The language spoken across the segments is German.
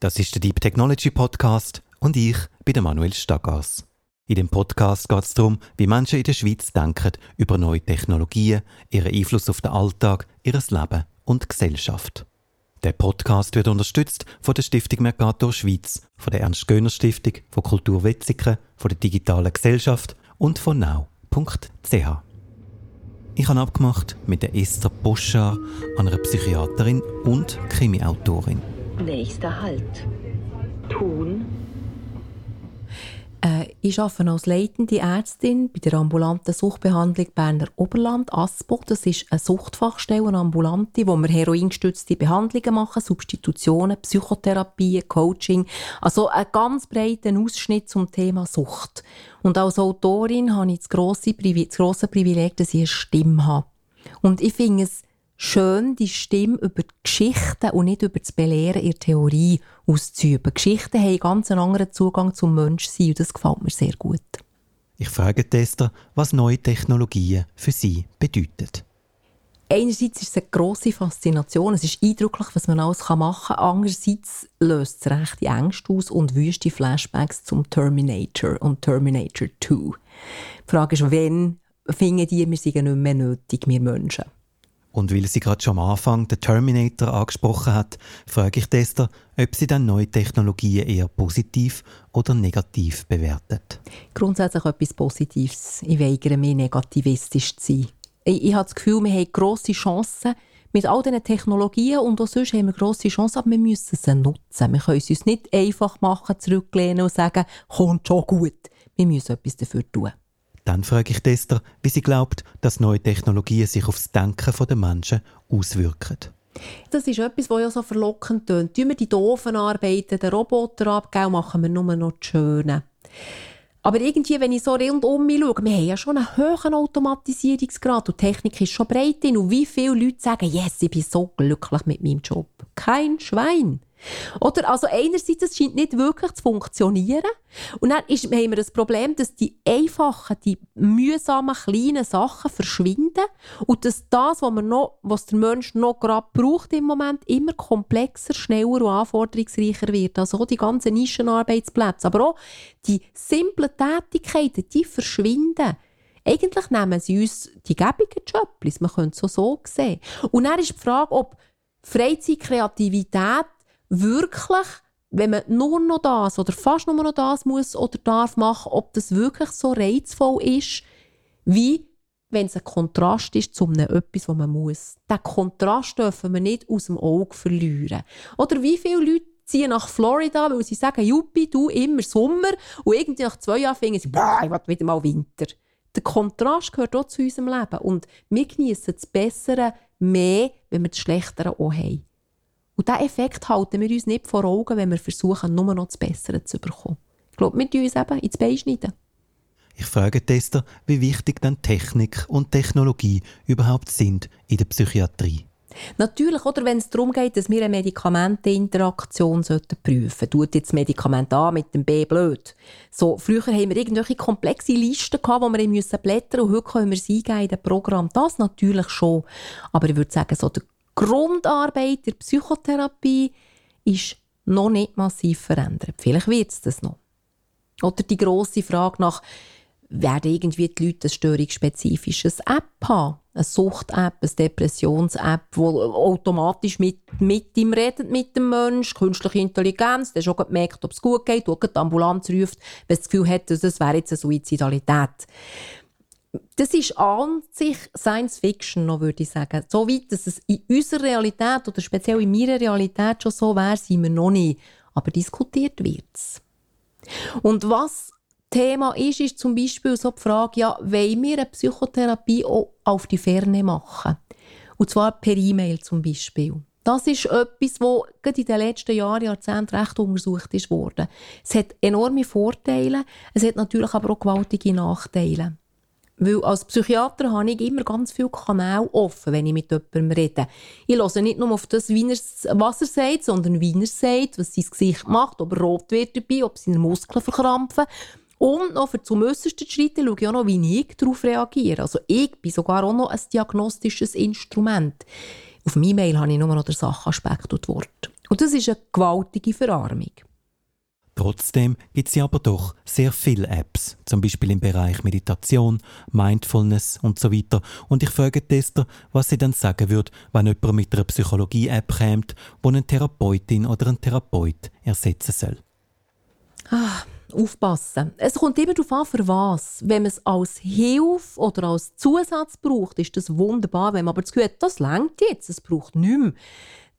Das ist der Deep Technology Podcast und ich bin der Manuel Stagas. In dem Podcast geht es darum, wie Menschen in der Schweiz denken über neue Technologien, ihren Einfluss auf den Alltag, ihr Leben und Gesellschaft. Der Podcast wird unterstützt von der Stiftung Mercator Schweiz, von der Ernst-Göhner-Stiftung, von Kultur Wetzikon, von der Digitalen Gesellschaft und von now.ch. Ich habe abgemacht mit der Esther Boschar, einer Psychiaterin und Krimiautorin. Nächster Halt. Thun, Äh, ich arbeite als leitende Ärztin bei der ambulanten Suchtbehandlung Berner Oberland, ASPO. Das ist eine Suchtfachstelle, eine ambulante, wo wir heroingestützte Behandlungen machen, Substitutionen, Psychotherapie, Coaching. Also einen ganz breiten Ausschnitt zum Thema Sucht. Und als Autorin habe ich das grosse, Privi das grosse Privileg, dass ich eine Stimme habe. Und ich finde es schön, die Stimme über die Geschichten und nicht über das Belehren ihrer Theorie auszuüben. Geschichten haben einen ganz anderen Zugang zum Menschsein und das gefällt mir sehr gut. Ich frage die Esther, was neue Technologien für sie bedeuten. Einerseits ist es eine grosse Faszination, es ist eindrücklich, was man alles machen kann. Andererseits löst es rechte Ängste aus und wüste Flashbacks zum Terminator und Terminator 2. Die Frage ist, wann finden die, wir sind nicht mehr nötig, wir Menschen? Und weil sie gerade schon am Anfang den Terminator angesprochen hat, frage ich Esther, ob sie dann neue Technologien eher positiv oder negativ bewertet. Grundsätzlich etwas Positives. Ich weigere mich, negativistisch zu sein. Ich, ich habe das Gefühl, wir haben grosse Chancen mit all diesen Technologien und auch sonst haben wir grosse Chancen, aber wir müssen sie nutzen. Wir können es uns nicht einfach machen, zurücklehnen und sagen, kommt schon gut. Wir müssen etwas dafür tun. Dann frage ich Esther, wie sie glaubt, dass neue Technologien sich auf das Denken der Menschen auswirken. Das ist etwas, was ja so verlockend tönt. Tun wir die doofen Arbeiten, den Roboter abgeben, machen wir nur noch die schönen. Aber irgendwie, wenn ich so rundum schaue, wir haben ja schon einen hohen Automatisierungsgrad und die Technik ist schon breit drin. Und wie viele Leute sagen, yes, ich bin so glücklich mit meinem Job. Kein Schwein. Oder? Also einerseits, es scheint nicht wirklich zu funktionieren. Und dann ist, haben wir das Problem, dass die einfachen, die mühsamen, kleinen Sachen verschwinden und dass das, was, man noch, was der Mensch noch gerade braucht im Moment, immer komplexer, schneller und anforderungsreicher wird. Also auch die ganzen Nischenarbeitsplätze. Aber auch die simplen Tätigkeiten, die verschwinden. Eigentlich nehmen sie uns die gäbigen Jobs, man könnte es so, so sehen. Und dann ist die Frage, ob Freizeit, Kreativität wirklich, wenn man nur noch das oder fast nur noch das muss oder darf machen, ob das wirklich so reizvoll ist, wie wenn es ein Kontrast ist zu einem etwas, was man muss. Den Kontrast dürfen wir nicht aus dem Auge verlieren. Oder wie viele Leute ziehen nach Florida, weil sie sagen, Juppie, du immer Sommer und irgendwie nach zwei Jahren finden sie, ich will wieder mal Winter. Der Kontrast gehört auch zu unserem Leben und wir genießen das Bessere mehr, wenn wir das Schlechtere auch haben. Und diesen Effekt halten wir uns nicht vor Augen, wenn wir versuchen, nur noch das Bessere zu bekommen. Ich glaube, wir tun uns eben ins Bein schneiden. Ich frage die Esther, wie wichtig dann Technik und Technologie überhaupt sind in der Psychiatrie. Natürlich, oder wenn es darum geht, dass wir eine Medikamenteninteraktion sollten prüfen Tut jetzt das Medikament A mit dem B blöd. So, früher haben wir irgendwelche komplexe Listen gehabt, wo wir müssen blättern und heute können wir sie eingeben in Programm. Das natürlich schon. Aber ich würde sagen, so die Grundarbeit der Psychotherapie ist noch nicht massiv verändert. Vielleicht wird es das noch. Oder die grosse Frage nach, werden irgendwie die Leute ein störungsspezifisches App haben? Eine Sucht-App, eine Depressions-App, die automatisch mit, mit ihm redet, mit dem Menschen, künstliche Intelligenz, der schon gemerkt, ob es gut geht, die Ambulanz ruft, wenn es das Gefühl hat, das wäre jetzt eine Suizidalität. Das ist an sich Science Fiction, noch, würde ich sagen. So weit, dass es in unserer Realität oder speziell in meiner Realität schon so wäre, sind wir noch nicht. Aber diskutiert wird es. Und was Thema ist, ist zum Beispiel so die Frage, ja, wollen wir eine Psychotherapie auch auf die Ferne machen? Und zwar per E-Mail zum Beispiel. Das ist etwas, was gerade in den letzten Jahren, Jahrzehnten recht untersucht worden. Es hat enorme Vorteile, es hat natürlich aber auch gewaltige Nachteile. Weil als Psychiater habe ich immer ganz viele Kanäle offen, wenn ich mit jemandem rede. Ich höre nicht nur auf das, was er sagt, sondern wie er sagt, was sein Gesicht macht, ob er rot wird dabei, ob seine Muskeln verkrampfen. Und noch für zum äußersten Schritt schaue ich auch noch, wie ich darauf reagiere. Also ich bin sogar auch noch ein diagnostisches Instrument. Auf meinem E-Mail habe ich nur noch den Sachaspekt und Wort. Und das ist eine gewaltige Verarmung. Trotzdem gibt es aber doch sehr viele Apps, zum Beispiel im Bereich Meditation, Mindfulness und so weiter. Und ich frage Tester, was sie dann sagen würde, wenn jemand mit einer Psychologie-App kommt, die eine Therapeutin oder einen Therapeut ersetzen soll. Ah, aufpassen. Es kommt immer darauf an, für was. Wenn man es als Hilfe oder als Zusatz braucht, ist das wunderbar. Wenn man aber das Gefühl hat, das längt jetzt, es braucht nichts mehr,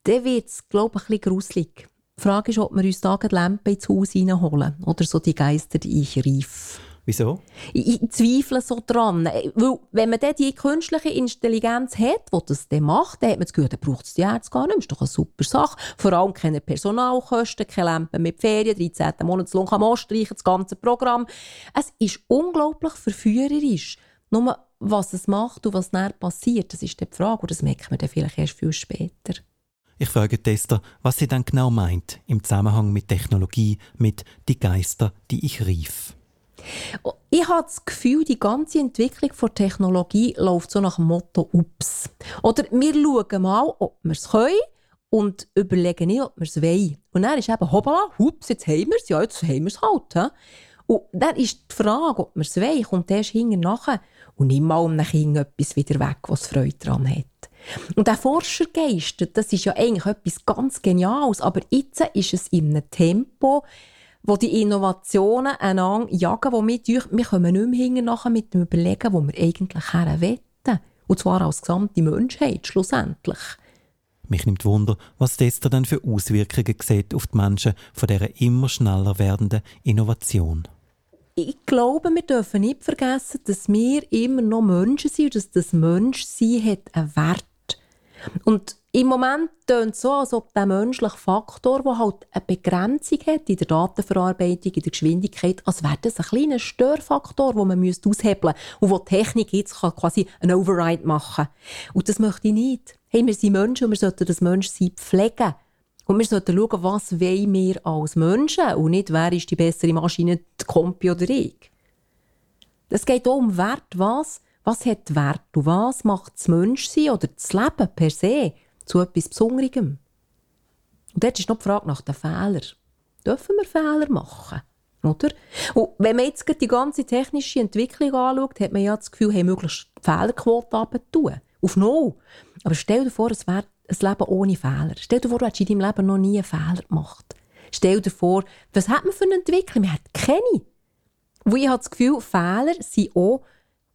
dann wird es, glaube ich, ein bisschen gruselig. Die Frage ist, ob wir uns da die Lampe ins Haus reinholen oder so die Geister, die ich rief. Wieso? Ich, ich zweifle so dran. Weil, wenn man dann die künstliche Intelligenz hat, die das dann macht, dann hat man das Gefühl, dann braucht es die Ärzte gar nicht. Das ist doch eine super Sache. Vor allem keine Personalkosten, keine Lampen mit Ferien, 13. Monatslohn kann man streichen, das ganze Programm. Es ist unglaublich verführerisch. Nur, was es macht und was dann passiert, das ist die Frage. Und das merkt man dann vielleicht erst viel später. Ich frage Tester, was sie dann genau meint im Zusammenhang mit Technologie, mit die Geister, die ich rief. Ich habe das Gefühl, die ganze Entwicklung der Technologie läuft so nach dem Motto «Ups». Oder wir schauen mal, ob wir es können und überlegen nicht, ob wir es wollen. Und dann ist eben «Hoppala, hups, jetzt haben wir es, ja, jetzt haben wir es halt». Und dann ist die Frage, ob wir es wollen, kommt erst hinten nachher. Und nicht mal einem Kind etwas wieder weg, was Freude daran hat. Und der Forschergeist, das ist ja eigentlich etwas ganz Geniales, aber jetzt ist es in einem Tempo, wo die Innovationen einander jagen, wo wir, wir kommen nicht mehr hinten nachher mit dem Überlegen, wo wir eigentlich her wollen. Und zwar als gesamte Menschheit, schlussendlich. Mich nimmt Wunder, was Tester dann für Auswirkungen sieht auf die Menschen von dieser immer schneller werdenden Innovation. Ich glaube, wir dürfen nicht vergessen, dass wir immer noch Menschen sind und dass das Menschsein hat einen Wert und im Moment tönt es so, als ob der menschliche Faktor, der halt eine Begrenzung hat in der Datenverarbeitung, in der Geschwindigkeit, als wäre das ein kleiner Störfaktor, den man aushebeln müsste und wo die Technik jetzt quasi einen Override machen kann. Und das möchte ich nicht. Hey, wir sind Menschen und wir sollten das Menschsein pflegen. Und wir sollten schauen, was wollen wir als Menschen und nicht, wer ist die bessere Maschine, die Kompi oder ich. Es geht auch um Wert, was was hat Wert und was macht das Menschsein oder das Leben per se zu etwas Besonderem? Und dort ist noch die Frage nach den Fehlern. Dürfen wir Fehler machen? Oder? Und wenn man jetzt die ganze technische Entwicklung anschaut, hat man ja das Gefühl, hey, möglichst die Fehlerquote abzutun. Auf null. Aber stell dir vor, es wäre ein Leben ohne Fehler. Stell dir vor, du hättest in deinem Leben noch nie einen Fehler gemacht. Stell dir vor, was hat man für eine Entwicklung? Man hat keine. Und ich habe das Gefühl, Fehler sind auch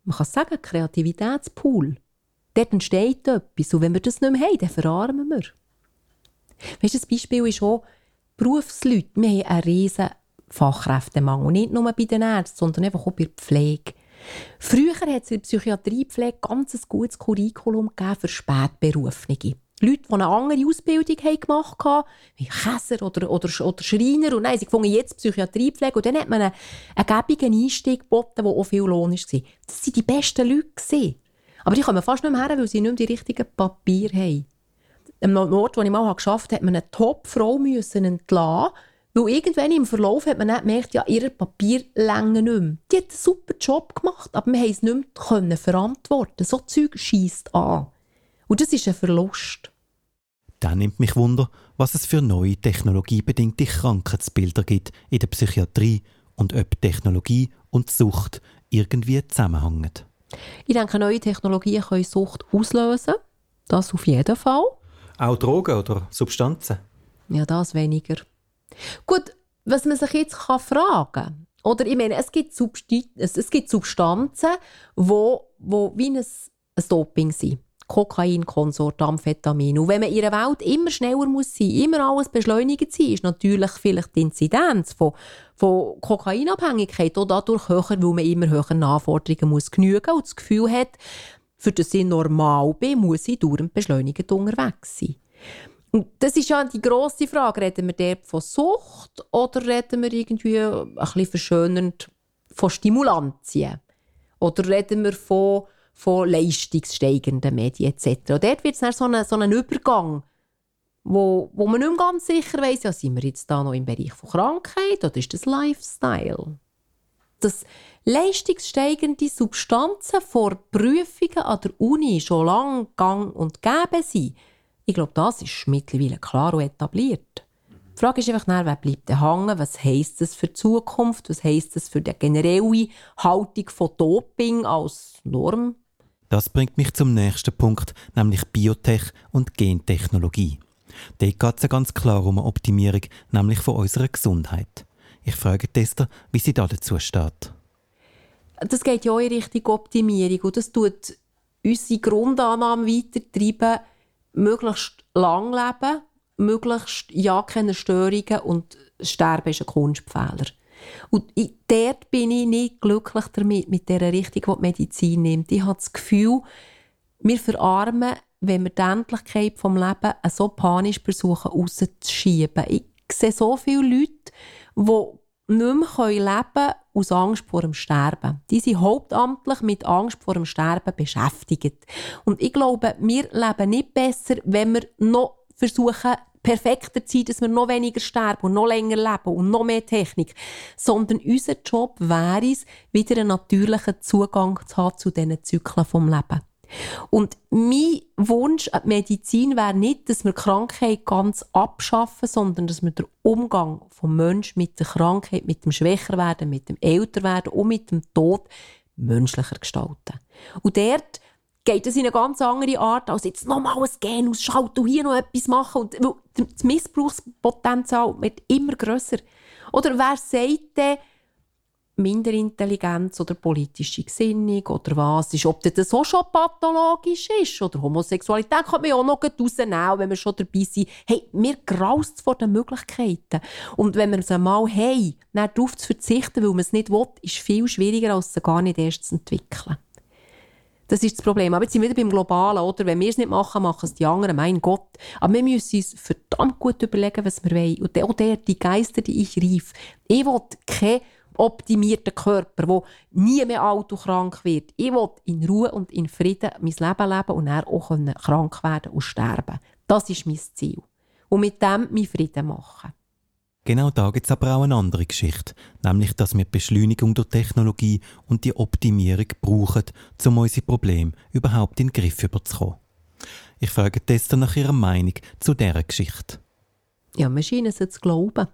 man kann sagen, Kreativitätspool. Dort entsteht etwas. Und wenn wir das nicht mehr haben, dann verarmen wir. Weißt du, das Beispiel ist auch Berufsleute. Wir haben einen riesen Fachkräftemangel. Nicht nur bei den Ärzten, sondern einfach auch bei der Pflege. Früher hat es in der Psychiatriepflege ganz ein gutes Curriculum für Spätberufene. Leute, die eine andere Ausbildung gemacht haben, wie Käser oder, oder, oder Schreiner. Und nein, sie gefunden jetzt Psychiatriepflege. Und dann hat man einen, einen gäbigen Einstieg geboten, der auch viel Lohn war. Das waren die besten Leute. Aber die kommen fast nicht mehr her, weil sie nicht mehr die richtigen Papiere haben. Am Ort, wo ich mal geschafft habe, hat man eine Top-Frau entlassen weil irgendwann im Verlauf hat man dann gemerkt, ja, ihre Papierlänge nicht mehr. Die hat einen super Job gemacht, aber wir haben es nicht mehr verantworten So Zeug schießt an. Und das ist ein Verlust. Dann nimmt mich Wunder, was es für neue technologiebedingte Krankheitsbilder gibt in der Psychiatrie und ob Technologie und Sucht irgendwie zusammenhängen. Ich denke, neue Technologien können Sucht auslösen. Das auf jeden Fall. Auch Drogen oder Substanzen? Ja, das weniger. Gut, was man sich jetzt kann fragen kann, oder ich meine, es gibt, Substi es, gibt Substanzen, wo, wo wie ein, ein Doping sind. Kokain, Konsort, Amphetamin. Und wenn man in einer Welt immer schneller muss sein, immer alles beschleunigt sein, ist natürlich vielleicht die Inzidenz von, von Kokainabhängigkeit auch dadurch höher, weil man immer höheren Anforderungen muss genügen und das Gefühl hat, für das ich normal bin, muss ich dauernd beschleunigt unterwegs sein. Und das ist ja die grosse Frage. Reden wir dort von Sucht oder reden wir irgendwie ein bisschen verschönernd von Stimulantien? Oder reden wir von von leistungssteigenden Medien etc. Und dort wird es dann so ein, so ein Übergang, wo, wo man nicht mehr ganz sicher weiss, ja, sind wir jetzt da noch im Bereich von Krankheit oder ist das Lifestyle? Dass leistungssteigende Substanzen vor Prüfungen an der Uni schon lange gang und gäbe sind, Ich glaube, das ist mittlerweile klar und etabliert. Die Frage ist einfach, wer bleibt hängen? Was heisst das für die Zukunft? Was heisst das für die generelle Haltung von Doping als Norm? Das bringt mich zum nächsten Punkt, nämlich Biotech und Gentechnologie. Dort geht es ja ganz klar um eine Optimierung, nämlich von unserer Gesundheit. Ich frage Tester, wie sie da dazu steht. Das geht ja in Richtung Optimierung und das tut unsere Grundannahme weitertreiben, möglichst lang leben, möglichst ja keine Störungen und Sterben ist ein Kunstfehler. Und ich, dort bin ich nicht glücklich damit, mit der Richtung, die die Medizin nimmt. Ich habe das Gefühl, wir verarmen, wenn wir die Endlichkeit des Lebens so panisch versuchen rauszuschieben. Ich sehe so viele Leute, die nicht mehr leben können aus Angst vor dem Sterben. Die sind hauptamtlich mit Angst vor dem Sterben beschäftigt. Und ich glaube, wir leben nicht besser, wenn wir noch versuchen, perfekter sein, dass wir noch weniger sterben und noch länger leben und noch mehr Technik. Sondern unser Job wäre es, wieder einen natürlichen Zugang zu haben zu diesen Zyklen vom Leben. Und mein Wunsch an die Medizin wäre nicht, dass wir Krankheit ganz abschaffen, sondern dass wir den Umgang vom Menschen mit der Krankheit, mit dem Schwächerwerden, mit dem Älterwerden und mit dem Tod menschlicher gestalten. Und dort geht es in eine ganz andere Art, als jetzt nochmal ein Gen ausschalten und hier noch etwas machen. Und das Missbrauchspotenzial wird immer grösser. Oder wer sagt denn, Minderintelligenz oder politische Gesinnung oder was ist, ob das so schon pathologisch ist oder Homosexualität kann man ja auch noch rausnehmen, wenn wir schon dabei sind. Hey, mir graust vor den Möglichkeiten. Und wenn wir es einmal haben, darauf zu verzichten, weil man es nicht will, ist viel schwieriger, als es gar nicht erst zu entwickeln. Das ist das Problem. Aber jetzt sind wir wieder beim Globalen, oder? Wenn wir es nicht machen, machen es die anderen. Mein Gott. Aber wir müssen uns verdammt gut überlegen, was wir wollen. Und auch der, die Geister, die ich rief. Ich will keinen optimierten Körper, der nie mehr alt und krank wird. Ich will in Ruhe und in Frieden mein Leben leben und dann auch krank werden und sterben. Das ist mein Ziel. Und mit dem meinen Frieden machen. Genau da gibt es aber auch eine andere Geschichte, nämlich dass wir die Beschleunigung durch Technologie und die Optimierung brauchen, um unsere Probleme überhaupt in den Griff zu bekommen. Ich frage Tester nach ihrer Meinung zu dieser Geschichte. Ja, wir scheinen es zu glauben.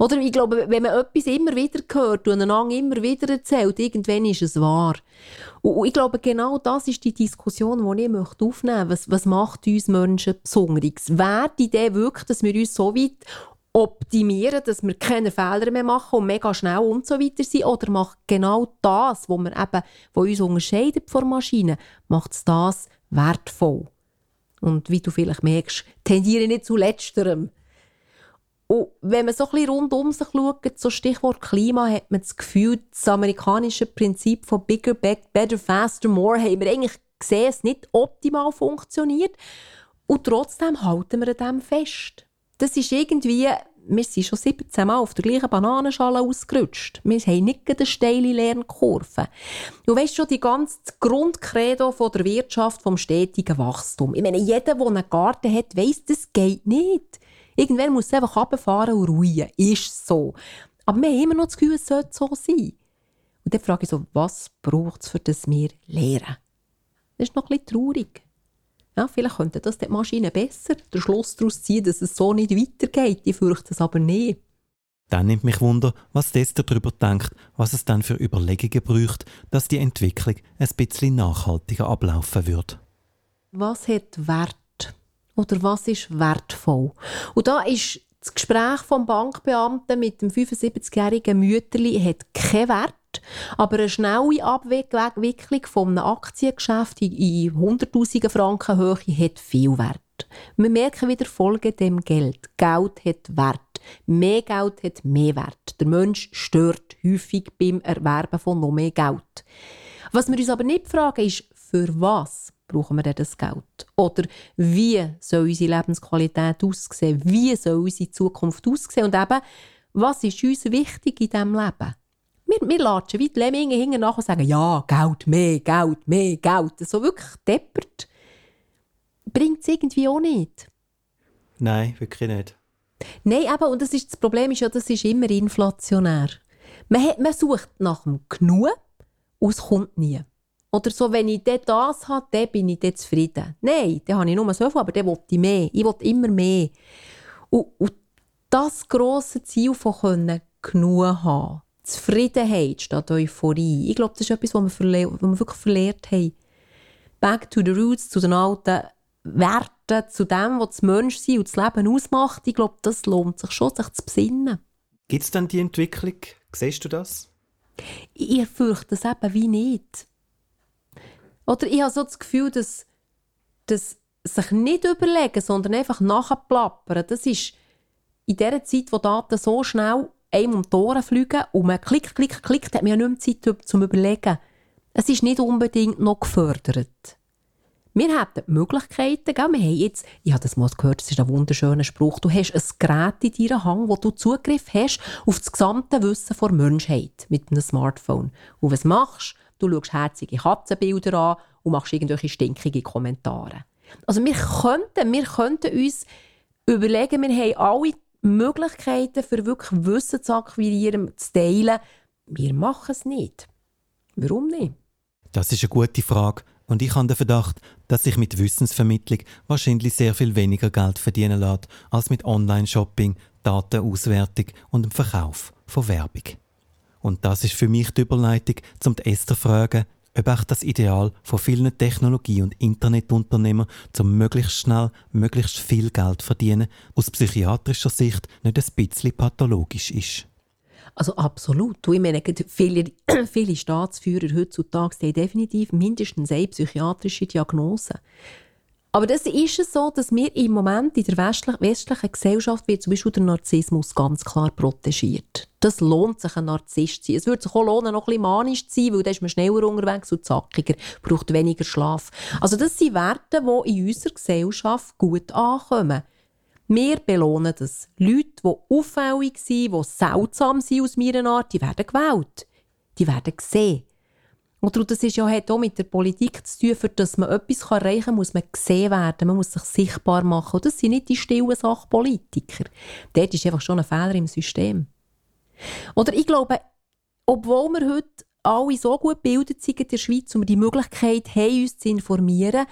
Oder ich glaube, wenn man etwas immer wieder hört und einander immer wieder erzählt, irgendwann ist es wahr. Und ich glaube, genau das ist die Diskussion, die ich möchte aufnehmen möchte. Was, was macht uns Menschen besonders? Wäre die Idee wirklich, dass wir uns so weit optimieren, dass wir keine Fehler mehr machen und mega schnell und so weiter sind? Oder macht genau das, was wir eben, was uns unterscheidet von Maschinen, macht es das wertvoll? Und wie du vielleicht merkst, tendiere ich nicht zu letzterem. Und wenn man so ein bisschen rund um sich schaut, so Stichwort Klima, hat man das Gefühl, das amerikanische Prinzip von Bigger, Better, Faster, More haben wir eigentlich gesehen, es nicht optimal funktioniert. Und trotzdem halten wir an dem fest. Das ist irgendwie, wir sind schon 17 Mal auf der gleichen Bananenschale ausgerutscht. Wir haben nicht eine steile Lernkurve. Du weißt schon, die ganze Grundcredo von der Wirtschaft vom stetigen Wachstum. Ich meine, jeder, der einen Garten hat, weiss, das geht nicht. Irgendwann muss einfach runterfahren und ruhen. Ist so. Aber wir haben immer noch das Gefühl, es sollte so sein. Und dann frage ich so, was braucht es, für das wir lernen? Das ist noch ein bisschen traurig. Ja, vielleicht könnte das die Maschine besser den Schluss daraus ziehen, dass es so nicht weitergeht. Ich fürchte es aber nicht. Dann nimmt mich Wunder, was Tester darüber denkt, was es dann für Überlegungen braucht, dass die Entwicklung ein bisschen nachhaltiger ablaufen wird. Was hat Wert? oder was ist wertvoll. Und da ist das Gespräch vom Bankbeamten mit dem 75-jährigen Mütterli hat keinen Wert, aber eine schnelle Abwicklung von einem Aktiengeschäft in Hunderttausenden Franken Höhe hat viel Wert. Wir merken wieder Folge dem Geld. Geld hat Wert. Mehr Geld hat mehr Wert. Der Mensch stört häufig beim Erwerben von noch mehr Geld. Was wir uns aber nicht fragen, ist, für was brauchen wir denn das Geld? Oder wie soll unsere Lebensqualität aussehen? Wie soll unsere Zukunft aussehen? Und eben, was ist uns wichtig in diesem Leben? Wir, wir latschen wie die Lemminge hinten nach und sagen, ja, Geld, mehr Geld, mehr Geld. So wirklich deppert. Bringt es irgendwie auch nicht. Nein, wirklich nicht. Nein, eben, und das, ist, das Problem ist ja, das ist immer inflationär. Man, hat, man sucht nach dem Genug und es kommt nie. Oder so, wenn ich dann das habe, dann bin ich dann zufrieden. Nein, dann habe ich nur so viel, aber dann will ich mehr. Ich will immer mehr. Und, und das grosse Ziel von können genug haben, Zufriedenheit statt Euphorie, ich glaube, das ist etwas, was wir, was wir wirklich verlehrt haben. Back to the roots, zu den alten Werten, zu dem, was das Menschsein und das Leben ausmacht. Ich glaube, das lohnt sich schon, sich zu besinnen. Gibt es denn die Entwicklung? Siehst du das? Ich fürchte das eben wie nicht. Oder ich habe so das Gefühl, dass, dass sich nicht überlegen, sondern einfach nachplappern, das ist in der Zeit, wo Daten so schnell einem um die Ohren fliegen und man klickt, klickt, klickt, hat man ja nicht mehr Zeit zum Überlegen. Es ist nicht unbedingt noch gefördert. Wir die Möglichkeiten, gell? wir haben jetzt, ich habe das mal gehört, das ist ein wunderschöner Spruch, du hast ein Gerät in deinem Hang, wo du Zugriff hast auf das gesamte Wissen der Menschheit mit einem Smartphone. Und was machst du? schaust herzige Katzenbilder an und machst irgendwelche stinkige Kommentare. Also wir könnten, wir könnten uns überlegen, wir haben alle Möglichkeiten für wirklich Wissen zu akquirieren, zu teilen. Wir machen es nicht. Warum nicht? Das ist eine gute Frage. Und ich habe den Verdacht, dass sich mit Wissensvermittlung wahrscheinlich sehr viel weniger Geld verdienen lässt als mit Online-Shopping, Datenauswertung und dem Verkauf von Werbung. Und das ist für mich die Überleitung, zum Esther zu fragen, ob auch das Ideal von vielen Technologie- und Internetunternehmern zum möglichst schnell, möglichst viel Geld verdienen aus psychiatrischer Sicht nicht ein bisschen pathologisch ist. Also absolut. Ich meine, viele, viele Staatsführer heutzutage haben definitiv mindestens eine psychiatrische Diagnose. Aber das ist es so, dass wir im Moment in der westlichen Gesellschaft wird zum Beispiel der Narzissmus ganz klar protegiert. Das lohnt sich, ein Narzisst zu sein. Es würde sich auch lohnen, noch ein bisschen manisch zu sein, weil dann ist man schneller unterwegs und zackiger, braucht weniger Schlaf. Also das sind Werte, die in unserer Gesellschaft gut ankommen. Wir belohnen das. Leute, die auffällig sind, die seltsam sind aus meiner Art, die werden gewählt. Die werden gesehen. Und das ist ja, hat auch mit der Politik zu tun, für dass man etwas erreichen kann, muss man gesehen werden, man muss sich sichtbar machen. Und das sind nicht die stillen Sachpolitiker. Dort ist einfach schon ein Fehler im System. Oder ich glaube, obwohl wir heute alle so gut gebildet sind in der Schweiz und wir die Möglichkeit haben, uns zu informieren,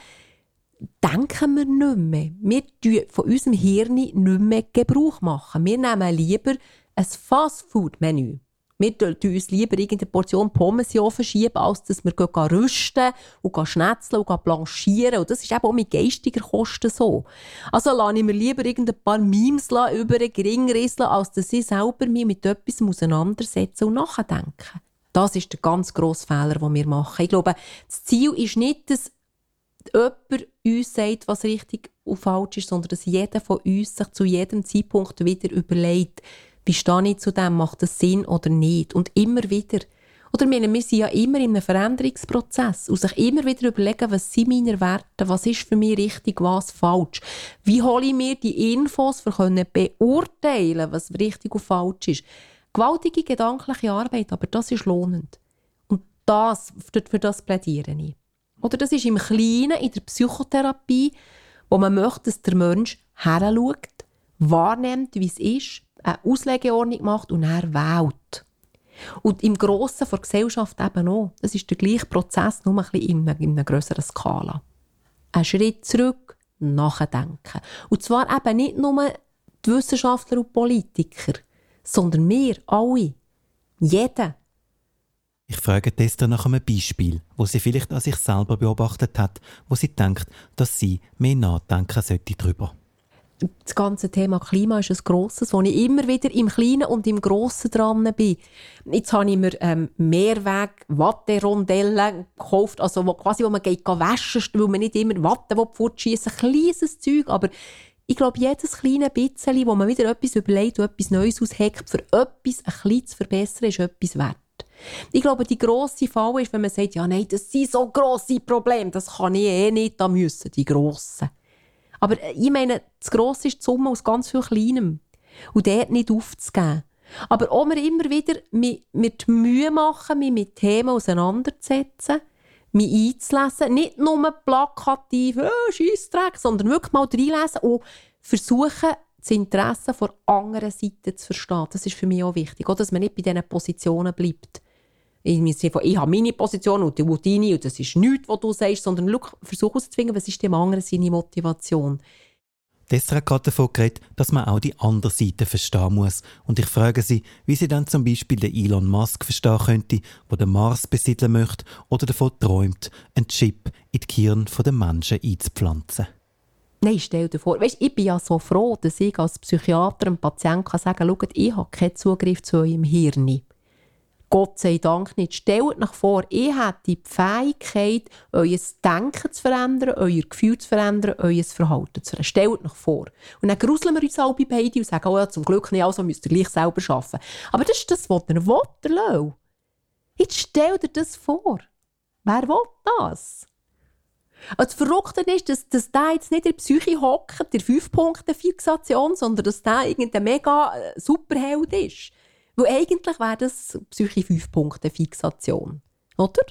denken wir nicht mehr. Wir machen von unserem Hirn nicht mehr Gebrauch machen. Wir nehmen lieber ein Fastfood-Menü. Wir tun uns lieber irgendeine Portion Pommes in den schieben, als dass wir rüsten und schnetzeln und blanchieren. Und das ist eben auch mit geistiger Kosten so. Also lasse ich mir lieber irgendein paar Memes über den Gring risseln, als dass ich selber mich mit etwas auseinandersetzen und nachdenken. Das ist der ganz grosse Fehler, den wir machen. Ich glaube, das Ziel ist nicht, dass jemand uns sagt, was richtig und falsch ist, sondern dass jeder von uns sich zu jedem Zeitpunkt wieder überlegt, wie stehe ich zu dem? Macht das Sinn oder nicht? Und immer wieder. Oder wir, wir sind ja immer in einem Veränderungsprozess und sich immer wieder überlegen, was sind meine Werte, was ist für mich richtig, was falsch. Wie hole ich mir die Infos, für können beurteilen, was richtig und falsch ist. Gewaltige gedankliche Arbeit, aber das ist lohnend. Und das, für das plädiere ich. Oder das ist im Kleinen, in der Psychotherapie, wo man möchte, dass der Mensch heranschaut, wahrnimmt, wie es ist, eine Auslegeordnung macht und er wählt. Und im Grossen der Gesellschaft eben auch. Das ist der gleiche Prozess, nur ein bisschen in einer, in einer grösseren Skala. Ein Schritt zurück, nachdenken. Und zwar eben nicht nur die Wissenschaftler und Politiker, sondern wir alle. Jeder. Ich frage Testa nach einem Beispiel, wo sie vielleicht an sich selber beobachtet hat, wo sie denkt, dass sie mehr nachdenken sollte darüber das ganze Thema Klima ist ein grosses, wo ich immer wieder im Kleinen und im Grossen dran bin. Jetzt habe ich mir ähm, Mehrweg Watterondellen gekauft, also wo, quasi, wo man geht waschen, weil man nicht immer Watte fortschießen Ein kleines Zeug, aber ich glaube, jedes kleine bisschen, wo man wieder etwas überlegt und etwas Neues ausheckt, für etwas ein bisschen zu verbessern, ist etwas wert. Ich glaube, die grosse Fall ist, wenn man sagt, ja nein, das sind so grosse Probleme, das kann ich eh nicht, da müssen die Grossen. Aber äh, ich meine, das Grosse ist die Summe aus ganz viel Kleinem. Und dort nicht aufzugeben. Aber auch wir immer wieder mit, mit Mühe machen, mich mit Themen auseinanderzusetzen, mich einzulesen. Nicht nur plakativ, oh, Scheissdreck, sondern wirklich mal reinlesen und versuchen, das Interesse von anderen Seite zu verstehen. Das ist für mich auch wichtig. Auch, dass man nicht bei diesen Positionen bleibt. Im Sinne von, ich habe meine Position und du deine und das ist nichts, was du sagst, sondern schau, versuch herauszufinden, was ist dem anderen seine Motivation. Desra hat gerade davon geredet, dass man auch die andere Seite verstehen muss. Und ich frage sie, wie sie dann zum Beispiel den Elon Musk verstehen könnte, der den Mars besiedeln möchte oder davon träumt, einen Chip in die Gehirn der Menschen einzupflanzen. Nein, stell dir vor, weißt, ich bin ja so froh, dass ich als Psychiater einem Patienten sagen kann, ich habe keinen Zugriff zu eurem Hirn. Gott sei Dank nicht. Stellt euch vor, ihr hättet die Fähigkeit, euer Denken zu verändern, euer Gefühl zu verändern, euer Verhalten zu verändern. Stellt euch vor. Und dann gruseln wir uns alle beide und sagen, oh ja, zum Glück nicht, also müsst ihr gleich selber arbeiten. Aber das ist das, was ihr wollt, Jetzt stellt dir das vor. Wer will das? Das Verrückte ist, dass, dass der jetzt nicht in der Psyche hockt, der 5-Punkte-Fixation, sondern dass der irgendein mega äh, Superheld ist. Weil eigentlich wäre das Psyche 5-Punkte-Fixation. Oder?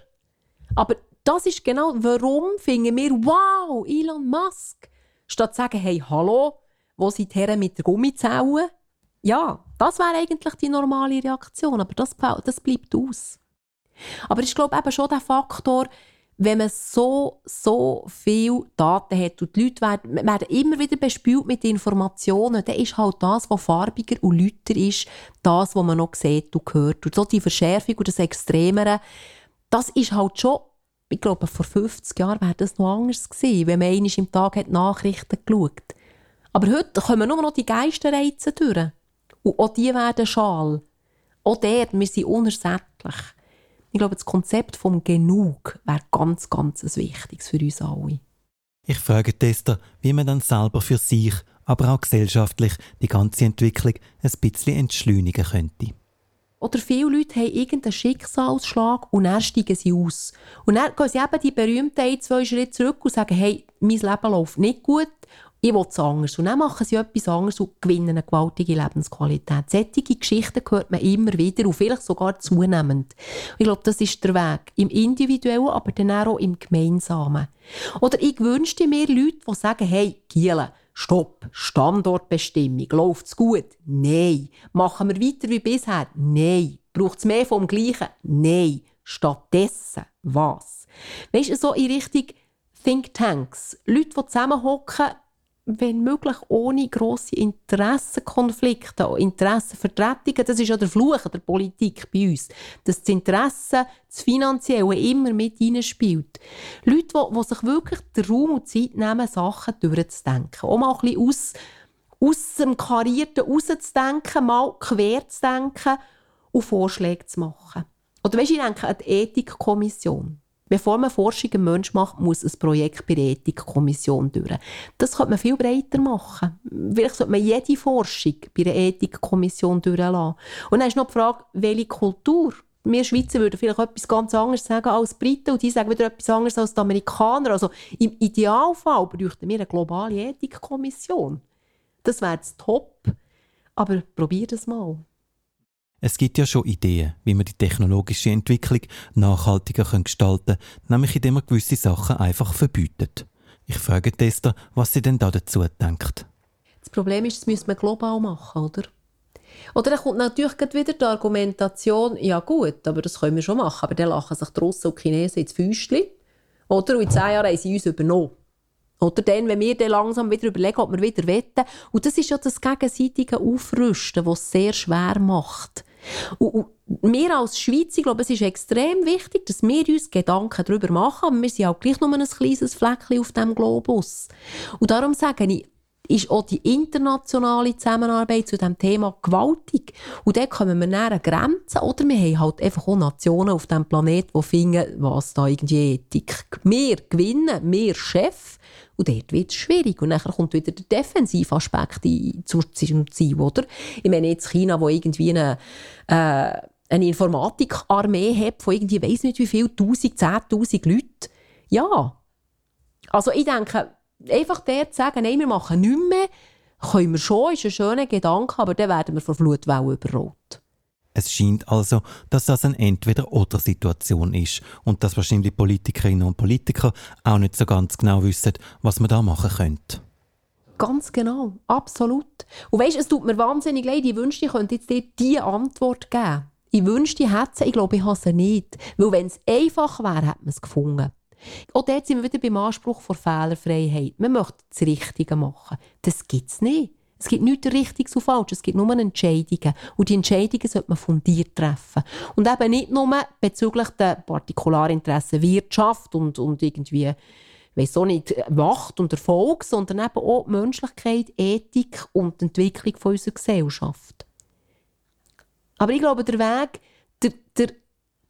Aber das ist genau, warum finden wir, wow, Elon Musk. Statt zu sagen, hey, hallo, wo sind die Herren mit der Gummizelle? Ja, das wäre eigentlich die normale Reaktion, aber das, das bleibt aus. Aber ich glaube eben schon der Faktor, wenn man so, so viel Daten hat und die Leute werden, werden immer wieder bespült mit Informationen, dann ist halt das, was farbiger und lauter ist, das, was man noch sieht und hört. Und so die Verschärfung und das Extremere, das ist halt schon, ich glaube, vor 50 Jahren wäre das noch anders gewesen, wenn man einmal im Tag hat Nachrichten geschaut Aber heute kommen nur noch die Geisterreize durch. Und auch die werden schal. Auch der, wir sind unersättlich. Ich glaube, das Konzept vom Genug wäre ganz, ganz wichtiges für uns alle. Ich frage Tester, wie man dann selber für sich, aber auch gesellschaftlich die ganze Entwicklung ein bisschen entschleunigen könnte. Oder viele Leute haben irgendeinen Schicksalsschlag und dann steigen sie aus. Und dann gehen sie eben die berühmten zwei Schritte zurück und sagen, hey, mein Leben läuft nicht gut ich will es anders. Und dann machen sie etwas anderes und gewinnen eine gewaltige Lebensqualität. Solche Geschichten hört man immer wieder und vielleicht sogar zunehmend. Ich glaube, das ist der Weg. Im Individuellen, aber dann auch im Gemeinsamen. Oder ich wünschte mir Leute, die sagen, hey, Giele, Stopp, Standortbestimmung, läuft's gut? Nein. Machen wir weiter wie bisher? Nein. Braucht es mehr vom Gleichen? Nein. Stattdessen was? Weißt du, so in Richtung Thinktanks. Leute, die zusammenhocken, wenn möglich ohne grosse Interessenkonflikte, Interessenvertretungen. Das ist ja der Fluch der Politik bei uns, dass das Interesse, das Finanzielle immer mit hineinspielt. Leute, die, die sich wirklich den Raum und Zeit nehmen, Sachen durchzudenken. Auch mal ein bisschen aus, aus dem Karierten rauszudenken, mal quer zu denken und Vorschläge zu machen. Oder weißt, ich denke an die Ethikkommission. Bevor man Forschung im Mensch macht, muss bei der Ethikkommission durch. Das könnte man viel breiter machen. Vielleicht sollte man jede Forschung bei der Ethikkommission durchlassen. Und dann ist noch die Frage, welche Kultur? Wir Schweizer würden vielleicht etwas ganz anderes sagen als Briten und die sagen wieder etwas anderes als die Amerikaner. Also im Idealfall bräuchten wir eine globale Ethikkommission. Das wäre Top. Aber probier das mal. Es gibt ja schon Ideen, wie man die technologische Entwicklung nachhaltiger gestalten kann, nämlich indem man gewisse Sachen einfach verbietet. Ich frage Tester, was sie denn da dazu denkt. Das Problem ist, das müssen wir global machen, oder? Oder dann kommt natürlich wieder die Argumentation, ja gut, aber das können wir schon machen, aber dann lachen sich die Russen und die Chinesen ins Füßchen. Oder? Und in zehn Jahren haben sie uns übernommen. Oder dann, wenn wir dann langsam wieder überlegen, ob wir wieder wetten. Und das ist ja das gegenseitige Aufrüsten, das es sehr schwer macht. Und, und wir als Schweiz, ich glaube, es ist extrem wichtig, dass wir uns Gedanken darüber machen, aber wir sind auch gleich nur ein kleines Fleckchen auf dem Globus. Und darum sage ich, ist auch die internationale Zusammenarbeit zu diesem Thema gewaltig. Und dann kommen wir näher Grenzen, oder wir haben halt einfach auch Nationen auf diesem Planeten, die finden, was da irgendwie Ethik. Wir gewinnen, wir Chef, und dort wird es schwierig. Und dann kommt wieder der Defensivaspekt zum, Ziel, oder? Ich meine jetzt China, wo irgendwie eine, äh, eine Informatikarmee hat von irgendwie, weiss nicht wie viel, tausend, zehntausend Leuten. Ja. Also ich denke, einfach der zu sagen, nein, wir machen nichts mehr, können wir schon, ist ein schöner Gedanke, aber dann werden wir von Flutwellen überrollt. Es scheint also, dass das eine Entweder-oder-Situation ist und dass wahrscheinlich Politikerinnen und Politiker auch nicht so ganz genau wissen, was man da machen könnte. Ganz genau, absolut. Und weißt, es tut mir wahnsinnig leid, ich wünschte, ich könnte jetzt dir diese Antwort geben. Ich wünschte, ich hätte sie. Ich glaube, ich habe sie nicht. Weil wenn es einfach wäre, hätte man es gefunden. Auch dort sind wir wieder beim Anspruch vor Fehlerfreiheit. Man möchte das Richtige machen. Das gibt es nicht. Es gibt nichts Richtiges und Falsches, es gibt nur Entscheidungen. Und die Entscheidungen sollte man fundiert treffen. Und eben nicht nur bezüglich der Partikularinteressen Wirtschaft und, und irgendwie, weiss auch nicht, Macht und Erfolg, sondern eben auch Menschlichkeit, Ethik und die Entwicklung von unserer Gesellschaft. Aber ich glaube, der Weg, der, der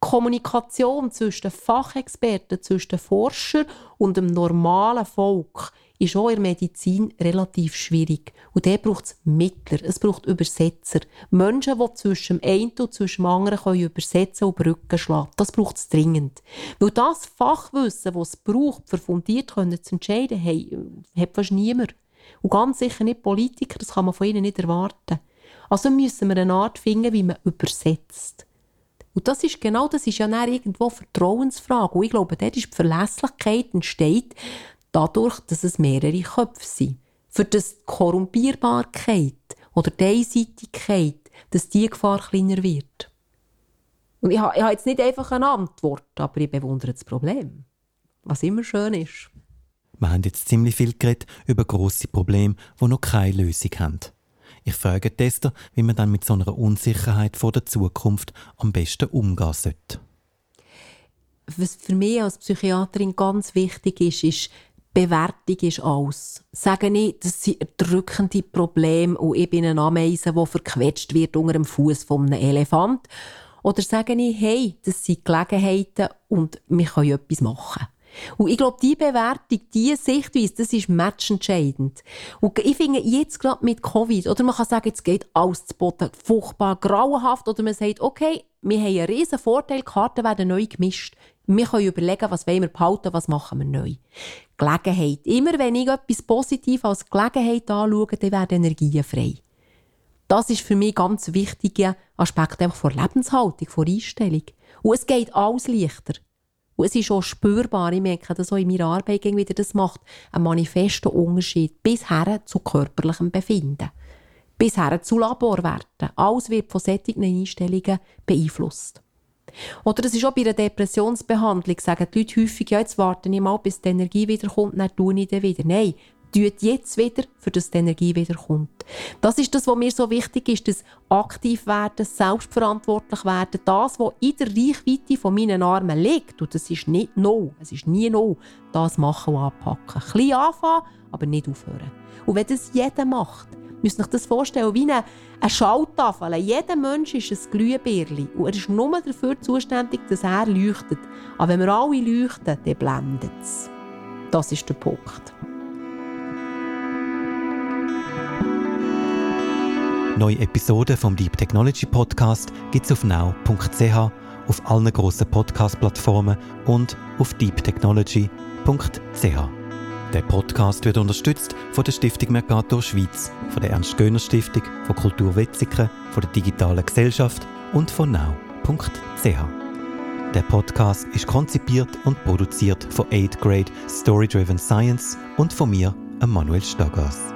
Kommunikation zwischen den Fachexperten, zwischen den Forschern und dem normalen Volk ist auch in der Medizin relativ schwierig. Und da braucht es Mittler, es braucht Übersetzer. Menschen, die zwischen dem einen und zwischen dem anderen können übersetzen und Brücken schlagen. Das braucht es dringend. Weil das Fachwissen, das es braucht, für fundiert zu entscheiden, hey, hat fast niemand. Und ganz sicher nicht Politiker, das kann man von ihnen nicht erwarten. Also müssen wir eine Art finden, wie man übersetzt. Und das ist genau, das ist ja dann irgendwo eine Vertrauensfrage. Und ich glaube, dort ist die Verlässlichkeit entsteht dadurch, dass es mehrere Köpfe sind. Für das die Korrumpierbarkeit oder die Einseitigkeit, dass die Gefahr kleiner wird. Und ich habe, ich habe jetzt nicht einfach eine Antwort, aber ich bewundere das Problem. Was immer schön ist. Wir haben jetzt ziemlich viel geredet über grosse Probleme, die noch keine Lösung haben. Ich frage Tester, wie man dann mit so einer Unsicherheit vor der Zukunft am besten umgehen sollte. Was für mich als Psychiaterin ganz wichtig ist, ist, Bewertung ist alles. Sage ich, das sind erdrückende Probleme und ich bin eine Ameise, die verquetscht wird unter dem Fuß von einem Elefant. Oder sage ich, hey, das sind Gelegenheiten und wir können etwas machen. Und ich glaube, diese Bewertung, diese Sichtweise, das ist matchentscheidend. Und ich finde jetzt gerade mit Covid, oder man kann sagen, jetzt geht alles zu Boden, furchtbar grauenhaft, oder man sagt, okay, wir haben einen riesen Vorteil, die Karten werden neu gemischt. Wir können überlegen, was wollen wir behalten, was machen wir neu. Gelegenheit. Immer wenn ich etwas Positives als Gelegenheit anschaue, dann werden Energien frei. Das ist für mich ein ganz wichtiger Aspekt einfach von Lebenshaltung, von Einstellung. Und es geht alles leichter. Und es ist auch spürbar, ich merke das auch in meiner Arbeit wieder, das macht einen manifesten Unterschied bis her zu körperlichem Befinden. Bis her zu Laborwerten. Alles wird von solchen Einstellungen beeinflusst. Oder es ist auch bei einer Depressionsbehandlung, sagen die Leute häufig, ja, jetzt warte ich mal, bis die Energie wiederkommt, dann tue ich dann wieder. Nein, tut jetzt wieder, für dass die Energie wiederkommt. Das ist das, was mir so wichtig ist, das aktiv werden, selbstverantwortlich werden, das, was in der Reichweite von meinen Armen liegt. Und das ist nicht no, es ist nie no, das machen und anpacken. Ein bisschen anfangen, aber nicht aufhören. Und wenn das jeder macht, müsst euch das vorstellen, wie eine, eine Schalltafel. Jeder Mensch ist ein Glühbirli und er ist nur dafür zuständig, dass er leuchtet. Aber wenn wir alle leuchten, dann blendet es. Das ist der Punkt. Neue Episoden vom Deep Technology Podcast gibt es auf now.ch, auf allen grossen Podcast-Plattformen und auf deeptechnology.ch. Der Podcast wird unterstützt von der Stiftung Mercator Schweiz, von der Ernst-Göhner-Stiftung, von Kultur Wetzikon, von der Digitalen Gesellschaft und von now.ch. Der Podcast ist konzipiert und produziert von 8 Grade Story Driven Science und von mir, Manuel Stagas.